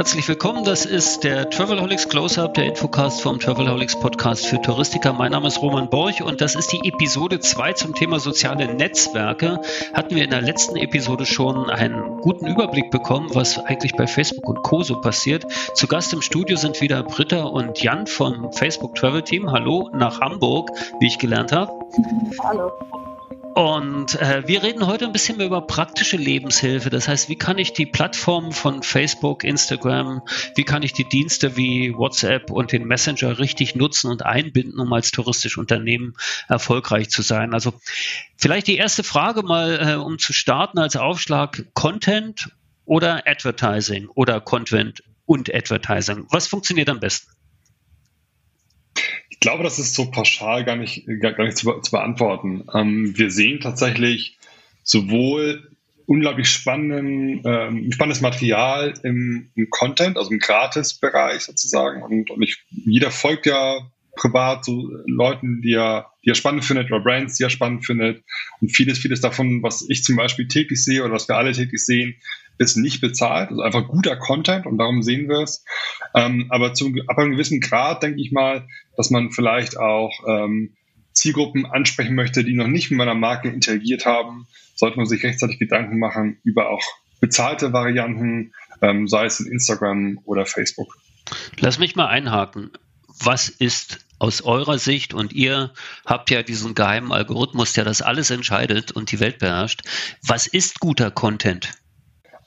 Herzlich willkommen, das ist der Travelholics Close-Up, der Infocast vom Travelholics Podcast für Touristiker. Mein Name ist Roman Borch und das ist die Episode 2 zum Thema soziale Netzwerke. Hatten wir in der letzten Episode schon einen guten Überblick bekommen, was eigentlich bei Facebook und Co. so passiert. Zu Gast im Studio sind wieder Britta und Jan vom Facebook Travel Team. Hallo nach Hamburg, wie ich gelernt habe. Hallo. Und äh, wir reden heute ein bisschen mehr über praktische Lebenshilfe. Das heißt, wie kann ich die Plattformen von Facebook, Instagram, wie kann ich die Dienste wie WhatsApp und den Messenger richtig nutzen und einbinden, um als touristisches Unternehmen erfolgreich zu sein? Also vielleicht die erste Frage mal, äh, um zu starten als Aufschlag, Content oder Advertising oder Content und Advertising. Was funktioniert am besten? Ich glaube, das ist so pauschal gar nicht, gar, gar nicht zu, zu beantworten. Ähm, wir sehen tatsächlich sowohl unglaublich spannenden, ähm, spannendes Material im, im, Content, also im Gratis-Bereich sozusagen. Und, und ich, jeder folgt ja privat so Leuten, die er, die er spannend findet oder Brands, die er spannend findet. Und vieles, vieles davon, was ich zum Beispiel täglich sehe oder was wir alle täglich sehen, ist nicht bezahlt, also einfach guter Content und darum sehen wir es. Ähm, aber zu, ab einem gewissen Grad denke ich mal, dass man vielleicht auch ähm, Zielgruppen ansprechen möchte, die noch nicht mit meiner Marke interagiert haben, sollte man sich rechtzeitig Gedanken machen über auch bezahlte Varianten, ähm, sei es in Instagram oder Facebook. Lass mich mal einhaken. Was ist aus eurer Sicht, und ihr habt ja diesen geheimen Algorithmus, der das alles entscheidet und die Welt beherrscht, was ist guter Content?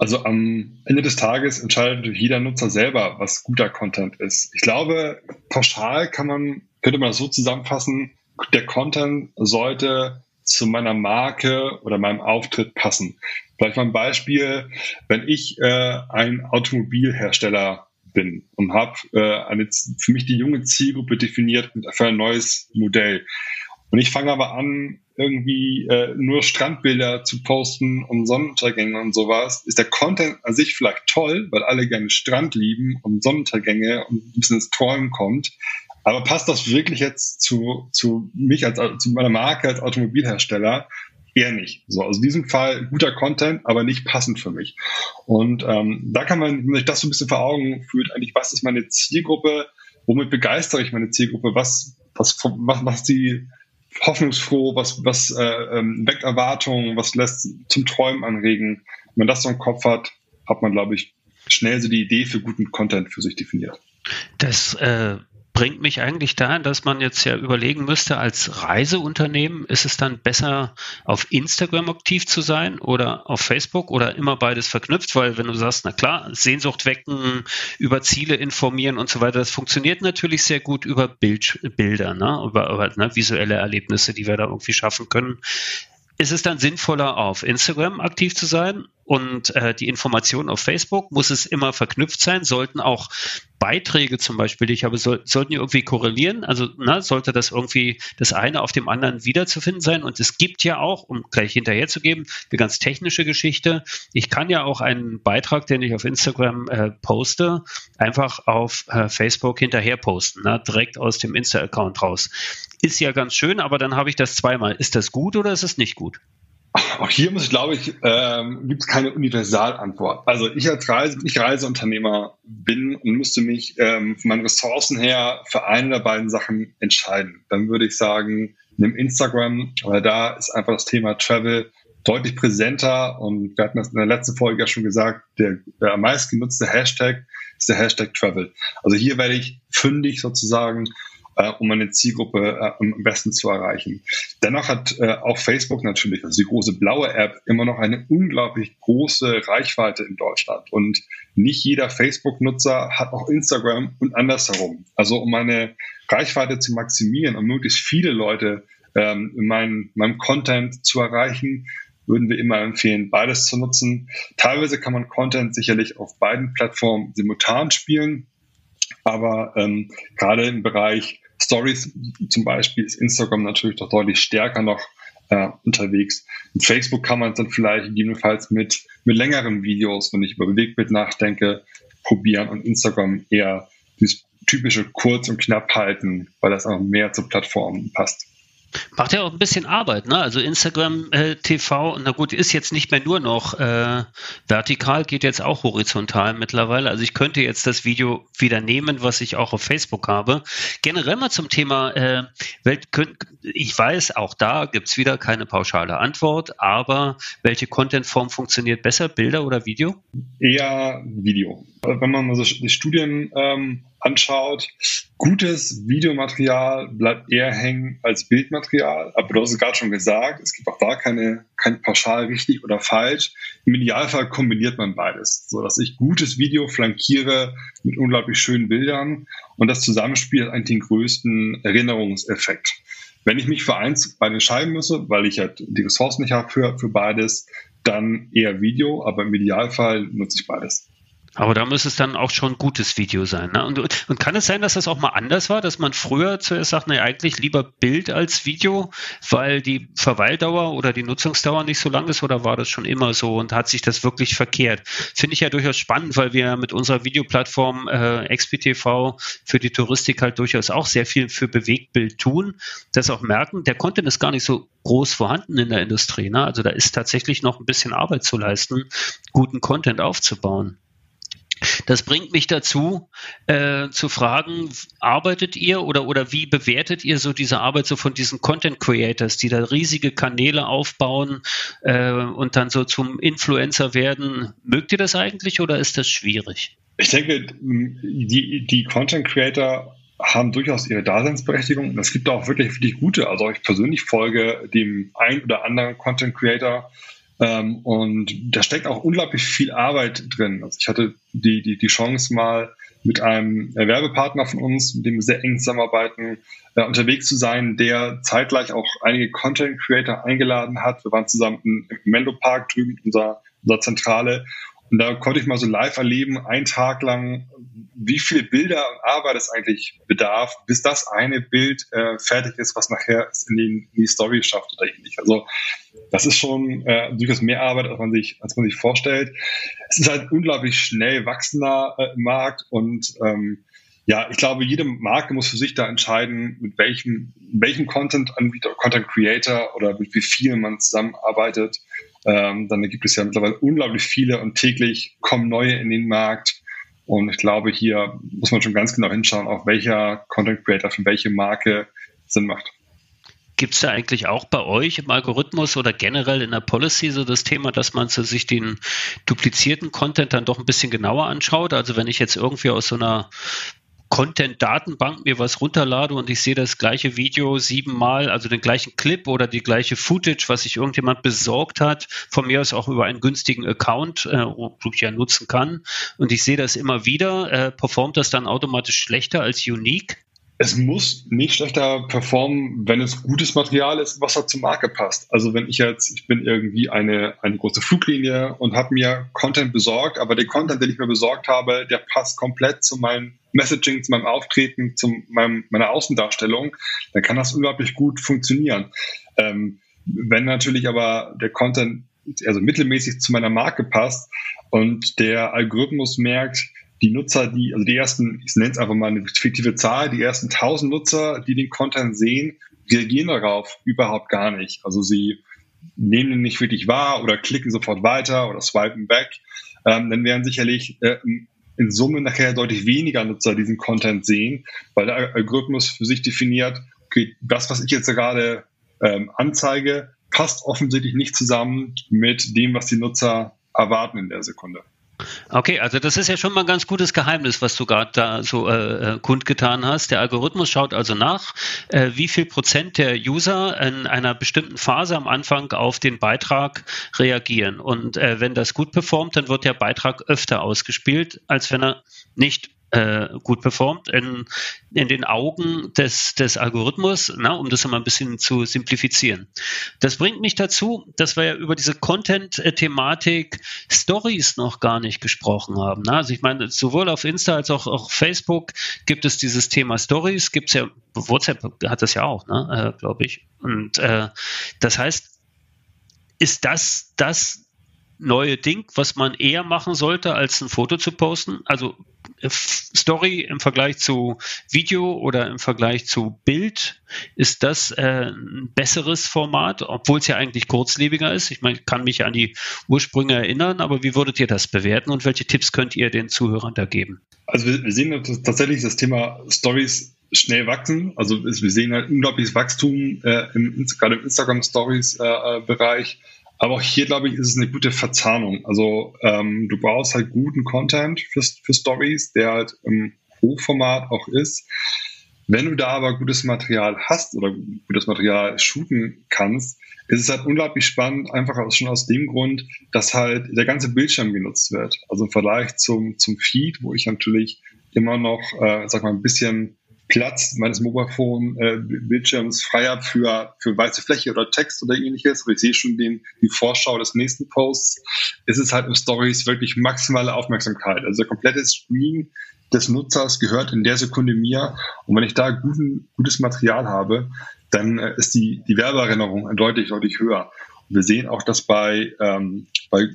Also am Ende des Tages entscheidet jeder Nutzer selber, was guter Content ist. Ich glaube, pauschal kann man, könnte man das so zusammenfassen, der Content sollte zu meiner Marke oder meinem Auftritt passen. Vielleicht mal ein Beispiel, wenn ich äh, ein Automobilhersteller bin und habe äh, für mich die junge Zielgruppe definiert für ein neues Modell. Und ich fange aber an, irgendwie äh, nur Strandbilder zu posten und Sonnenuntergänge und sowas, ist der Content an sich vielleicht toll, weil alle gerne Strand lieben und Sonnenuntergänge und ein bisschen ins Träumen kommt. Aber passt das wirklich jetzt zu, zu mich als zu meiner Marke als Automobilhersteller? Eher nicht. So, also in diesem Fall guter Content, aber nicht passend für mich. Und ähm, da kann man, wenn man sich das so ein bisschen vor Augen fühlt, eigentlich, was ist meine Zielgruppe, womit begeistere ich meine Zielgruppe, was, was, was, was die hoffnungsfroh, was, was äh, ähm, weckt Erwartungen, was lässt zum Träumen anregen. Wenn man das so im Kopf hat, hat man, glaube ich, schnell so die Idee für guten Content für sich definiert. Das äh, bringt mich eigentlich dahin, dass man jetzt ja überlegen müsste, als Reiseunternehmen ist es dann besser, auf Instagram aktiv zu sein oder auf Facebook oder immer beides verknüpft, weil wenn du sagst, na klar, Sehnsucht wecken, über Ziele informieren und so weiter, das funktioniert natürlich sehr gut über Bild, Bilder, ne? über, über ne, visuelle Erlebnisse, die wir da irgendwie schaffen können. Ist es dann sinnvoller, auf Instagram aktiv zu sein und äh, die Informationen auf Facebook? Muss es immer verknüpft sein? Sollten auch Beiträge zum Beispiel, die ich habe, soll, sollten die irgendwie korrelieren? Also na, sollte das irgendwie das eine auf dem anderen wiederzufinden sein? Und es gibt ja auch, um gleich hinterherzugeben, eine ganz technische Geschichte. Ich kann ja auch einen Beitrag, den ich auf Instagram äh, poste, einfach auf äh, Facebook hinterher posten, na, direkt aus dem Insta-Account raus. Ist ja ganz schön, aber dann habe ich das zweimal. Ist das gut oder ist es nicht gut? Auch hier muss ich, glaube ich, ähm, gibt es keine Universalantwort. Also ich als Reise, ich Reiseunternehmer bin und müsste mich ähm, von meinen Ressourcen her für eine der beiden Sachen entscheiden. Dann würde ich sagen, nimm Instagram, weil da ist einfach das Thema Travel deutlich präsenter und wir hatten das in der letzten Folge ja schon gesagt, der, der am meisten genutzte Hashtag ist der Hashtag Travel. Also hier werde ich fündig sozusagen äh, um eine Zielgruppe äh, am besten zu erreichen. Dennoch hat äh, auch Facebook natürlich, also die große blaue App, immer noch eine unglaublich große Reichweite in Deutschland. Und nicht jeder Facebook-Nutzer hat auch Instagram und andersherum. Also um meine Reichweite zu maximieren und möglichst viele Leute ähm, in meinem, meinem Content zu erreichen, würden wir immer empfehlen, beides zu nutzen. Teilweise kann man Content sicherlich auf beiden Plattformen simultan spielen, aber ähm, gerade im Bereich Stories zum Beispiel ist Instagram natürlich doch deutlich stärker noch äh, unterwegs. In Facebook kann man es dann vielleicht gegebenenfalls mit, mit längeren Videos, wenn ich über Bewegtbild nachdenke, probieren und Instagram eher dieses typische kurz und knapp halten, weil das auch mehr zur Plattform passt. Macht ja auch ein bisschen Arbeit, ne? Also Instagram äh, TV, na gut, ist jetzt nicht mehr nur noch äh, vertikal, geht jetzt auch horizontal mittlerweile. Also ich könnte jetzt das Video wieder nehmen, was ich auch auf Facebook habe. Generell mal zum Thema äh, Welt, ich weiß, auch da gibt's wieder keine pauschale Antwort, aber welche Contentform funktioniert besser, Bilder oder Video? Eher Video. Wenn man also die Studien ähm, anschaut, gutes Videomaterial bleibt eher hängen als Bildmaterial. Aber du hast es gerade schon gesagt, es gibt auch da keine, kein pauschal richtig oder falsch. Im Idealfall kombiniert man beides, so dass ich gutes Video flankiere mit unglaublich schönen Bildern und das Zusammenspiel hat eigentlich den größten Erinnerungseffekt. Wenn ich mich für eins beide entscheiden müsse, weil ich halt die Ressourcen nicht habe für, für beides, dann eher Video, aber im Idealfall nutze ich beides. Aber da muss es dann auch schon ein gutes Video sein. Ne? Und, und, kann es sein, dass das auch mal anders war, dass man früher zuerst sagt, naja, eigentlich lieber Bild als Video, weil die Verweildauer oder die Nutzungsdauer nicht so lang ist oder war das schon immer so und hat sich das wirklich verkehrt? Finde ich ja durchaus spannend, weil wir mit unserer Videoplattform äh, XPTV für die Touristik halt durchaus auch sehr viel für Bewegtbild tun, das auch merken, der Content ist gar nicht so groß vorhanden in der Industrie. Ne? Also da ist tatsächlich noch ein bisschen Arbeit zu leisten, guten Content aufzubauen. Das bringt mich dazu, äh, zu fragen, arbeitet ihr oder, oder wie bewertet ihr so diese Arbeit so von diesen Content Creators, die da riesige Kanäle aufbauen äh, und dann so zum Influencer werden? Mögt ihr das eigentlich oder ist das schwierig? Ich denke, die, die Content Creator haben durchaus ihre Daseinsberechtigung. Es gibt auch wirklich, wirklich gute. Also ich persönlich folge dem ein oder anderen Content Creator, ähm, und da steckt auch unglaublich viel Arbeit drin. Also ich hatte die, die, die Chance mal mit einem Werbepartner von uns, mit dem wir sehr eng zusammenarbeiten, äh, unterwegs zu sein, der zeitgleich auch einige Content Creator eingeladen hat. Wir waren zusammen im Menlo Park drüben, unserer, unserer Zentrale. Und da konnte ich mal so live erleben, einen Tag lang, wie viele Bilder und Arbeit es eigentlich bedarf, bis das eine Bild äh, fertig ist, was nachher in die, in die Story schafft oder ähnlich. Also das ist schon äh, durchaus mehr Arbeit, als man sich, als man sich vorstellt. Es ist halt unglaublich schnell wachsender äh, Markt und ähm, ja, ich glaube, jede Marke muss für sich da entscheiden, mit welchem, welchem Content-Anbieter, Content-Creator oder mit wie vielen man zusammenarbeitet. Ähm, dann gibt es ja mittlerweile unglaublich viele und täglich kommen neue in den Markt. Und ich glaube, hier muss man schon ganz genau hinschauen, auf welcher Content Creator für welche Marke Sinn macht. Gibt es da eigentlich auch bei euch im Algorithmus oder generell in der Policy so das Thema, dass man so sich den duplizierten Content dann doch ein bisschen genauer anschaut? Also wenn ich jetzt irgendwie aus so einer Content-Datenbank mir was runterlade und ich sehe das gleiche Video siebenmal, also den gleichen Clip oder die gleiche Footage, was sich irgendjemand besorgt hat, von mir aus auch über einen günstigen Account, äh, den ich ja nutzen kann, und ich sehe das immer wieder, äh, performt das dann automatisch schlechter als Unique? Es muss nicht schlechter performen, wenn es gutes Material ist, was halt zur Marke passt. Also wenn ich jetzt, ich bin irgendwie eine, eine große Fluglinie und habe mir Content besorgt, aber der Content, den ich mir besorgt habe, der passt komplett zu meinem Messaging, zu meinem Auftreten, zu meinem, meiner Außendarstellung, dann kann das unglaublich gut funktionieren. Ähm, wenn natürlich aber der Content also mittelmäßig zu meiner Marke passt und der Algorithmus merkt, die Nutzer, die, also die ersten, ich nenne es einfach mal eine fiktive Zahl, die ersten 1000 Nutzer, die den Content sehen, reagieren darauf überhaupt gar nicht. Also sie nehmen ihn nicht wirklich wahr oder klicken sofort weiter oder swipen back. Ähm, dann werden sicherlich äh, in Summe nachher deutlich weniger Nutzer diesen Content sehen, weil der Algorithmus für sich definiert, okay, das, was ich jetzt gerade ähm, anzeige, passt offensichtlich nicht zusammen mit dem, was die Nutzer erwarten in der Sekunde. Okay, also das ist ja schon mal ein ganz gutes Geheimnis, was du gerade da so äh, äh, kundgetan hast. Der Algorithmus schaut also nach, äh, wie viel Prozent der User in einer bestimmten Phase am Anfang auf den Beitrag reagieren. Und äh, wenn das gut performt, dann wird der Beitrag öfter ausgespielt, als wenn er nicht äh, gut performt in, in den Augen des, des Algorithmus, na, um das mal ein bisschen zu simplifizieren. Das bringt mich dazu, dass wir ja über diese Content-Thematik Stories noch gar nicht gesprochen haben. Na? Also ich meine, sowohl auf Insta als auch auf Facebook gibt es dieses Thema Stories, gibt es ja, WhatsApp hat das ja auch, ne, äh, glaube ich. Und äh, das heißt, ist das das neue Ding, was man eher machen sollte, als ein Foto zu posten? Also äh, Story im Vergleich zu Video oder im Vergleich zu Bild, ist das äh, ein besseres Format, obwohl es ja eigentlich kurzlebiger ist? Ich meine, kann mich an die Ursprünge erinnern, aber wie würdet ihr das bewerten und welche Tipps könnt ihr den Zuhörern da geben? Also wir, wir sehen tatsächlich das Thema Stories schnell wachsen. Also wir sehen halt unglaubliches Wachstum äh, im, gerade im Instagram Stories äh, äh, Bereich. Aber auch hier, glaube ich, ist es eine gute Verzahnung. Also ähm, du brauchst halt guten Content für, für Stories, der halt im Hochformat auch ist. Wenn du da aber gutes Material hast oder gutes Material shooten kannst, ist es halt unglaublich spannend, einfach schon aus dem Grund, dass halt der ganze Bildschirm genutzt wird. Also im Vergleich zum, zum Feed, wo ich natürlich immer noch, äh, sag mal, ein bisschen Platz meines Mobile-Phone-Bildschirms äh, frei habe für, für weiße Fläche oder Text oder ähnliches, aber ich sehe schon den, die Vorschau des nächsten Posts, ist es halt im Stories wirklich maximale Aufmerksamkeit. Also der komplette Screen des Nutzers gehört in der Sekunde mir. Und wenn ich da guten, gutes Material habe, dann äh, ist die, die Werbeerinnerung deutlich, deutlich höher. Und wir sehen auch, dass bei, ähm, bei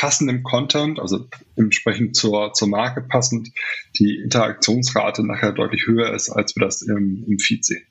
passendem Content, also entsprechend zur, zur Marke passend, die Interaktionsrate nachher deutlich höher ist, als wir das im, im Feed sehen.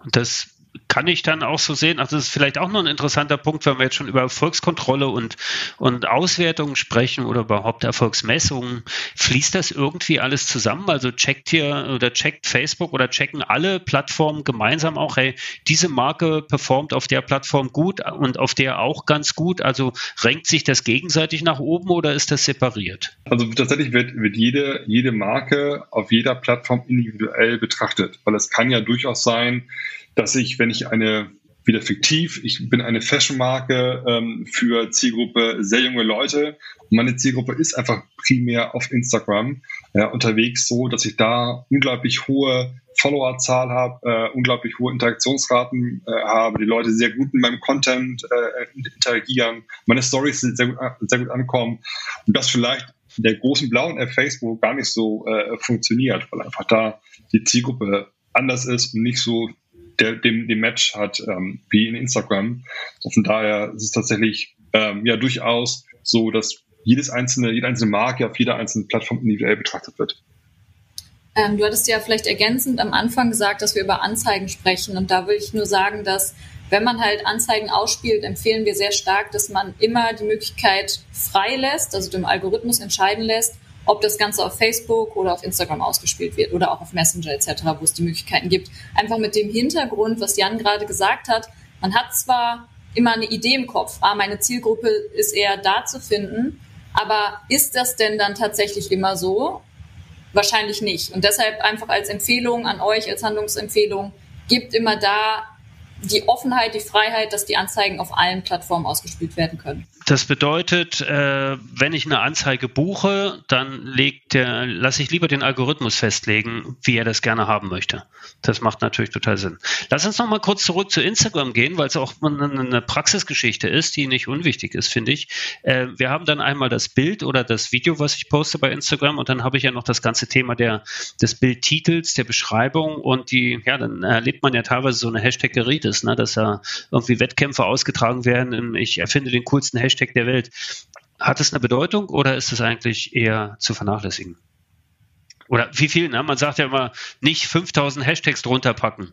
Und das kann ich dann auch so sehen, also das ist vielleicht auch noch ein interessanter Punkt, wenn wir jetzt schon über Erfolgskontrolle und, und Auswertungen sprechen oder überhaupt Erfolgsmessungen, fließt das irgendwie alles zusammen? Also checkt hier oder checkt Facebook oder checken alle Plattformen gemeinsam auch, hey, diese Marke performt auf der Plattform gut und auf der auch ganz gut, also renkt sich das gegenseitig nach oben oder ist das separiert? Also tatsächlich wird, wird jede, jede Marke auf jeder Plattform individuell betrachtet, weil es kann ja durchaus sein, dass ich, wenn ich eine wieder fiktiv. Ich bin eine Fashion-Marke ähm, für Zielgruppe sehr junge Leute. Und meine Zielgruppe ist einfach primär auf Instagram ja, unterwegs, so dass ich da unglaublich hohe Followerzahl habe, äh, unglaublich hohe Interaktionsraten äh, habe, die Leute sehr gut mit meinem Content äh, interagieren, meine Stories sehr gut, sehr gut ankommen und das vielleicht der großen blauen App Facebook gar nicht so äh, funktioniert, weil einfach da die Zielgruppe anders ist und nicht so der, dem, dem Match hat, ähm, wie in Instagram. Von daher ist es tatsächlich ähm, ja durchaus so, dass jedes einzelne, jede einzelne Marke auf jeder einzelnen Plattform individuell betrachtet wird. Ähm, du hattest ja vielleicht ergänzend am Anfang gesagt, dass wir über Anzeigen sprechen. Und da will ich nur sagen, dass wenn man halt Anzeigen ausspielt, empfehlen wir sehr stark, dass man immer die Möglichkeit frei lässt, also dem Algorithmus entscheiden lässt, ob das Ganze auf Facebook oder auf Instagram ausgespielt wird oder auch auf Messenger etc., wo es die Möglichkeiten gibt. Einfach mit dem Hintergrund, was Jan gerade gesagt hat, man hat zwar immer eine Idee im Kopf, ah, meine Zielgruppe ist eher da zu finden, aber ist das denn dann tatsächlich immer so? Wahrscheinlich nicht. Und deshalb einfach als Empfehlung an euch, als Handlungsempfehlung, gebt immer da die Offenheit, die Freiheit, dass die Anzeigen auf allen Plattformen ausgespielt werden können. Das bedeutet, äh, wenn ich eine Anzeige buche, dann legt der, lasse ich lieber den Algorithmus festlegen, wie er das gerne haben möchte. Das macht natürlich total Sinn. Lass uns noch mal kurz zurück zu Instagram gehen, weil es auch eine Praxisgeschichte ist, die nicht unwichtig ist, finde ich. Äh, wir haben dann einmal das Bild oder das Video, was ich poste bei Instagram, und dann habe ich ja noch das ganze Thema der, des Bildtitels, der Beschreibung und die, ja, dann erlebt man ja teilweise so eine Hashtag-Geritis, ne, dass da irgendwie Wettkämpfe ausgetragen werden. Ich erfinde den coolsten Hashtag der Welt. Hat es eine Bedeutung oder ist es eigentlich eher zu vernachlässigen? Oder wie viel? Ne? Man sagt ja immer, nicht 5000 Hashtags drunter packen.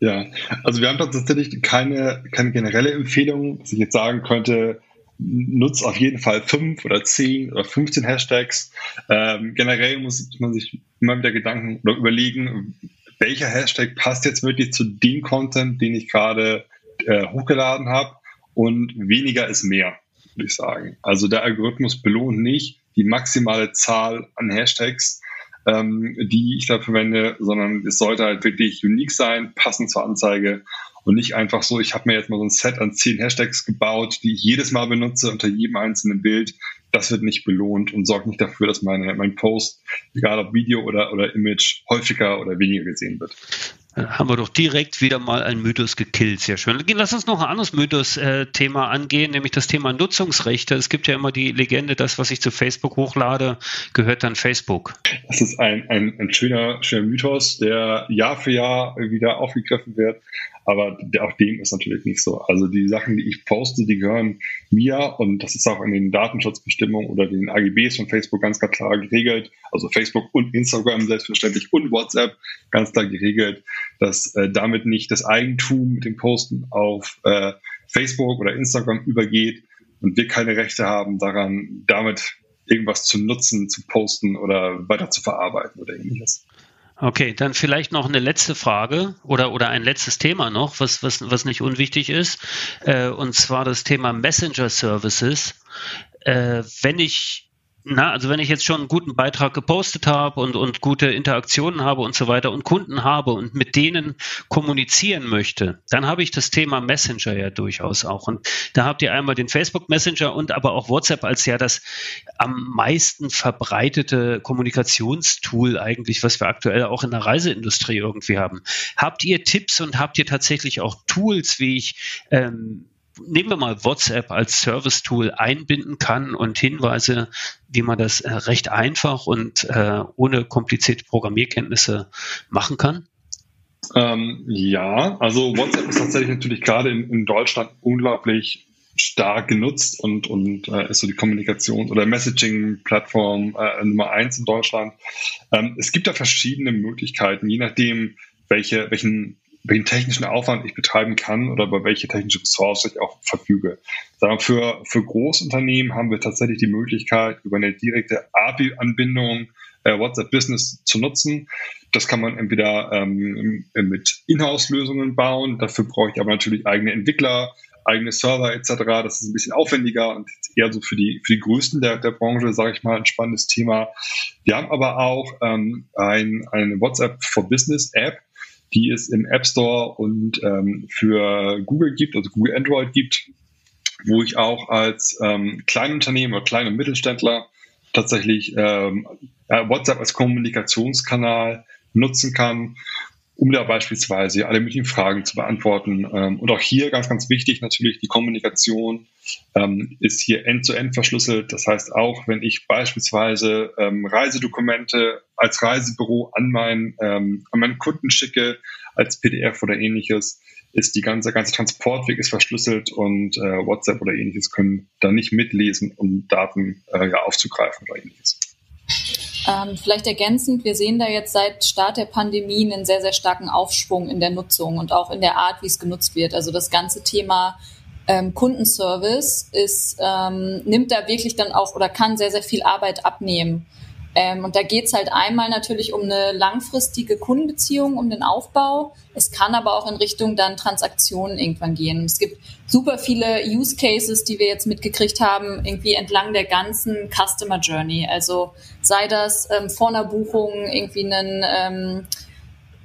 Ja, also wir haben tatsächlich keine, keine generelle Empfehlung, dass ich jetzt sagen könnte, nutzt auf jeden Fall fünf oder zehn oder 15 Hashtags. Ähm, generell muss man sich immer wieder Gedanken oder überlegen, welcher Hashtag passt jetzt wirklich zu dem Content, den ich gerade äh, hochgeladen habe und weniger ist mehr, würde ich sagen. Also der Algorithmus belohnt nicht die maximale Zahl an Hashtags, ähm, die ich da verwende, sondern es sollte halt wirklich unique sein, passend zur Anzeige und nicht einfach so, ich habe mir jetzt mal so ein Set an zehn Hashtags gebaut, die ich jedes Mal benutze unter jedem einzelnen Bild. Das wird nicht belohnt und sorgt nicht dafür, dass meine, mein Post, egal ob Video oder, oder Image, häufiger oder weniger gesehen wird. Haben wir doch direkt wieder mal ein Mythos gekillt. Sehr schön. Lass uns noch ein anderes Mythos-Thema angehen, nämlich das Thema Nutzungsrechte. Es gibt ja immer die Legende, das, was ich zu Facebook hochlade, gehört dann Facebook. Das ist ein, ein, ein schöner, schöner Mythos, der Jahr für Jahr wieder aufgegriffen wird. Aber auch dem ist natürlich nicht so. Also die Sachen, die ich poste, die gehören mir und das ist auch in den Datenschutzbestimmungen oder den AGBs von Facebook ganz, klar geregelt. Also Facebook und Instagram selbstverständlich und WhatsApp ganz klar geregelt, dass äh, damit nicht das Eigentum mit dem Posten auf äh, Facebook oder Instagram übergeht und wir keine Rechte haben daran, damit irgendwas zu nutzen, zu posten oder weiter zu verarbeiten oder ähnliches. Okay, dann vielleicht noch eine letzte Frage oder, oder ein letztes Thema noch, was, was, was nicht unwichtig ist, äh, und zwar das Thema Messenger Services. Äh, wenn ich na, also wenn ich jetzt schon einen guten Beitrag gepostet habe und, und gute Interaktionen habe und so weiter und Kunden habe und mit denen kommunizieren möchte, dann habe ich das Thema Messenger ja durchaus auch. Und da habt ihr einmal den Facebook Messenger und aber auch WhatsApp als ja das am meisten verbreitete Kommunikationstool eigentlich, was wir aktuell auch in der Reiseindustrie irgendwie haben. Habt ihr Tipps und habt ihr tatsächlich auch Tools, wie ich ähm, nehmen wir mal WhatsApp als Service-Tool einbinden kann und Hinweise, wie man das äh, recht einfach und äh, ohne komplizierte Programmierkenntnisse machen kann? Ähm, ja, also WhatsApp ist tatsächlich natürlich gerade in, in Deutschland unglaublich stark genutzt und, und äh, ist so die Kommunikations- oder Messaging-Plattform äh, Nummer eins in Deutschland. Ähm, es gibt da verschiedene Möglichkeiten, je nachdem, welche, welchen welchen technischen Aufwand ich betreiben kann oder über welche technische Ressource ich auch verfüge. Für, für Großunternehmen haben wir tatsächlich die Möglichkeit, über eine direkte API-Anbindung äh, WhatsApp Business zu nutzen. Das kann man entweder ähm, mit Inhouse-Lösungen bauen, dafür brauche ich aber natürlich eigene Entwickler, eigene Server etc. Das ist ein bisschen aufwendiger und eher so für die, für die Größten der, der Branche, sage ich mal, ein spannendes Thema. Wir haben aber auch ähm, ein, eine WhatsApp for Business App, die es im App Store und ähm, für Google gibt, also Google Android gibt, wo ich auch als ähm, Kleinunternehmen oder kleiner Mittelständler tatsächlich ähm, WhatsApp als Kommunikationskanal nutzen kann, um da beispielsweise alle möglichen Fragen zu beantworten. Ähm, und auch hier ganz, ganz wichtig natürlich, die Kommunikation ähm, ist hier end-zu-end -end verschlüsselt. Das heißt, auch wenn ich beispielsweise ähm, Reisedokumente als Reisebüro an, mein, ähm, an meinen Kunden schicke, als PDF oder ähnliches, ist die ganze, ganze Transportweg ist verschlüsselt und äh, WhatsApp oder ähnliches können da nicht mitlesen, um Daten äh, ja, aufzugreifen oder ähnliches. Ähm, vielleicht ergänzend, wir sehen da jetzt seit Start der Pandemie einen sehr, sehr starken Aufschwung in der Nutzung und auch in der Art, wie es genutzt wird. Also das ganze Thema ähm, Kundenservice ist, ähm, nimmt da wirklich dann auch oder kann sehr, sehr viel Arbeit abnehmen. Ähm, und da geht's halt einmal natürlich um eine langfristige Kundenbeziehung, um den Aufbau. Es kann aber auch in Richtung dann Transaktionen irgendwann gehen. Es gibt super viele Use Cases, die wir jetzt mitgekriegt haben, irgendwie entlang der ganzen Customer Journey. Also sei das ähm, vor einer Buchung irgendwie einen ähm,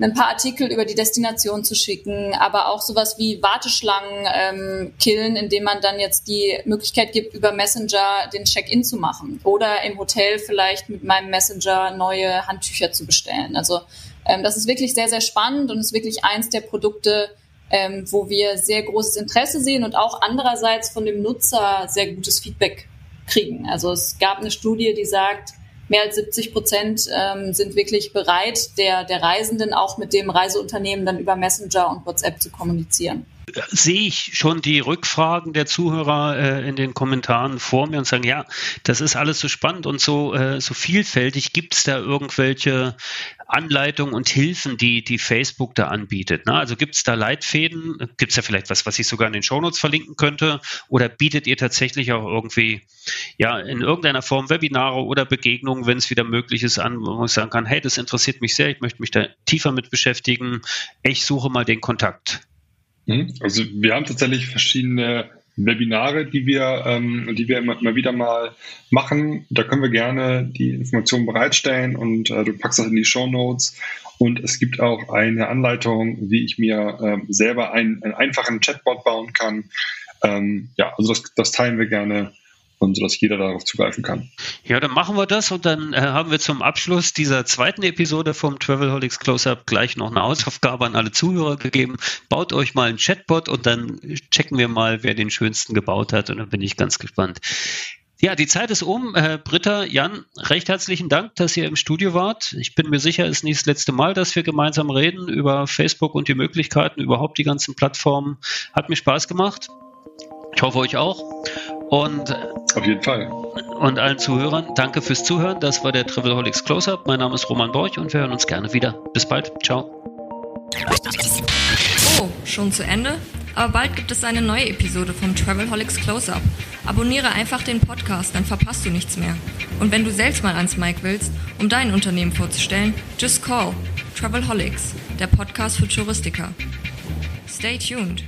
ein paar Artikel über die Destination zu schicken, aber auch sowas wie Warteschlangen ähm, killen, indem man dann jetzt die Möglichkeit gibt, über Messenger den Check-in zu machen oder im Hotel vielleicht mit meinem Messenger neue Handtücher zu bestellen. Also ähm, das ist wirklich sehr, sehr spannend und ist wirklich eins der Produkte, ähm, wo wir sehr großes Interesse sehen und auch andererseits von dem Nutzer sehr gutes Feedback kriegen. Also es gab eine Studie, die sagt, mehr als 70 Prozent ähm, sind wirklich bereit, der, der Reisenden auch mit dem Reiseunternehmen dann über Messenger und WhatsApp zu kommunizieren sehe ich schon die Rückfragen der Zuhörer äh, in den Kommentaren vor mir und sagen, ja, das ist alles so spannend und so, äh, so vielfältig. Gibt es da irgendwelche Anleitungen und Hilfen, die, die Facebook da anbietet? Ne? Also gibt es da Leitfäden? Gibt es ja vielleicht was, was ich sogar in den Shownotes verlinken könnte? Oder bietet ihr tatsächlich auch irgendwie, ja, in irgendeiner Form Webinare oder Begegnungen, wenn es wieder möglich ist, an, wo ich sagen kann, hey, das interessiert mich sehr, ich möchte mich da tiefer mit beschäftigen. Ich suche mal den Kontakt. Hm? Also wir haben tatsächlich verschiedene Webinare, die wir, ähm, die wir immer, immer, wieder mal machen. Da können wir gerne die Informationen bereitstellen und äh, du packst das in die Show Notes. Und es gibt auch eine Anleitung, wie ich mir ähm, selber einen, einen, einfachen Chatbot bauen kann. Ähm, ja, also das, das teilen wir gerne. Und sodass jeder darauf zugreifen kann. Ja, dann machen wir das und dann äh, haben wir zum Abschluss dieser zweiten Episode vom Travelholics Close-Up gleich noch eine Hausaufgabe an alle Zuhörer gegeben. Baut euch mal einen Chatbot und dann checken wir mal, wer den schönsten gebaut hat und dann bin ich ganz gespannt. Ja, die Zeit ist um. Äh, Britta, Jan, recht herzlichen Dank, dass ihr im Studio wart. Ich bin mir sicher, es ist nicht das letzte Mal, dass wir gemeinsam reden über Facebook und die Möglichkeiten, überhaupt die ganzen Plattformen. Hat mir Spaß gemacht. Ich hoffe euch auch. Und auf jeden Fall. Und allen Zuhörern, danke fürs Zuhören. Das war der Travelholics Close-Up. Mein Name ist Roman Borch und wir hören uns gerne wieder. Bis bald. Ciao. Oh, schon zu Ende? Aber bald gibt es eine neue Episode vom Travelholics Close-Up. Abonniere einfach den Podcast, dann verpasst du nichts mehr. Und wenn du selbst mal ans Mic willst, um dein Unternehmen vorzustellen, just call Travelholics, der Podcast für Touristiker. Stay tuned.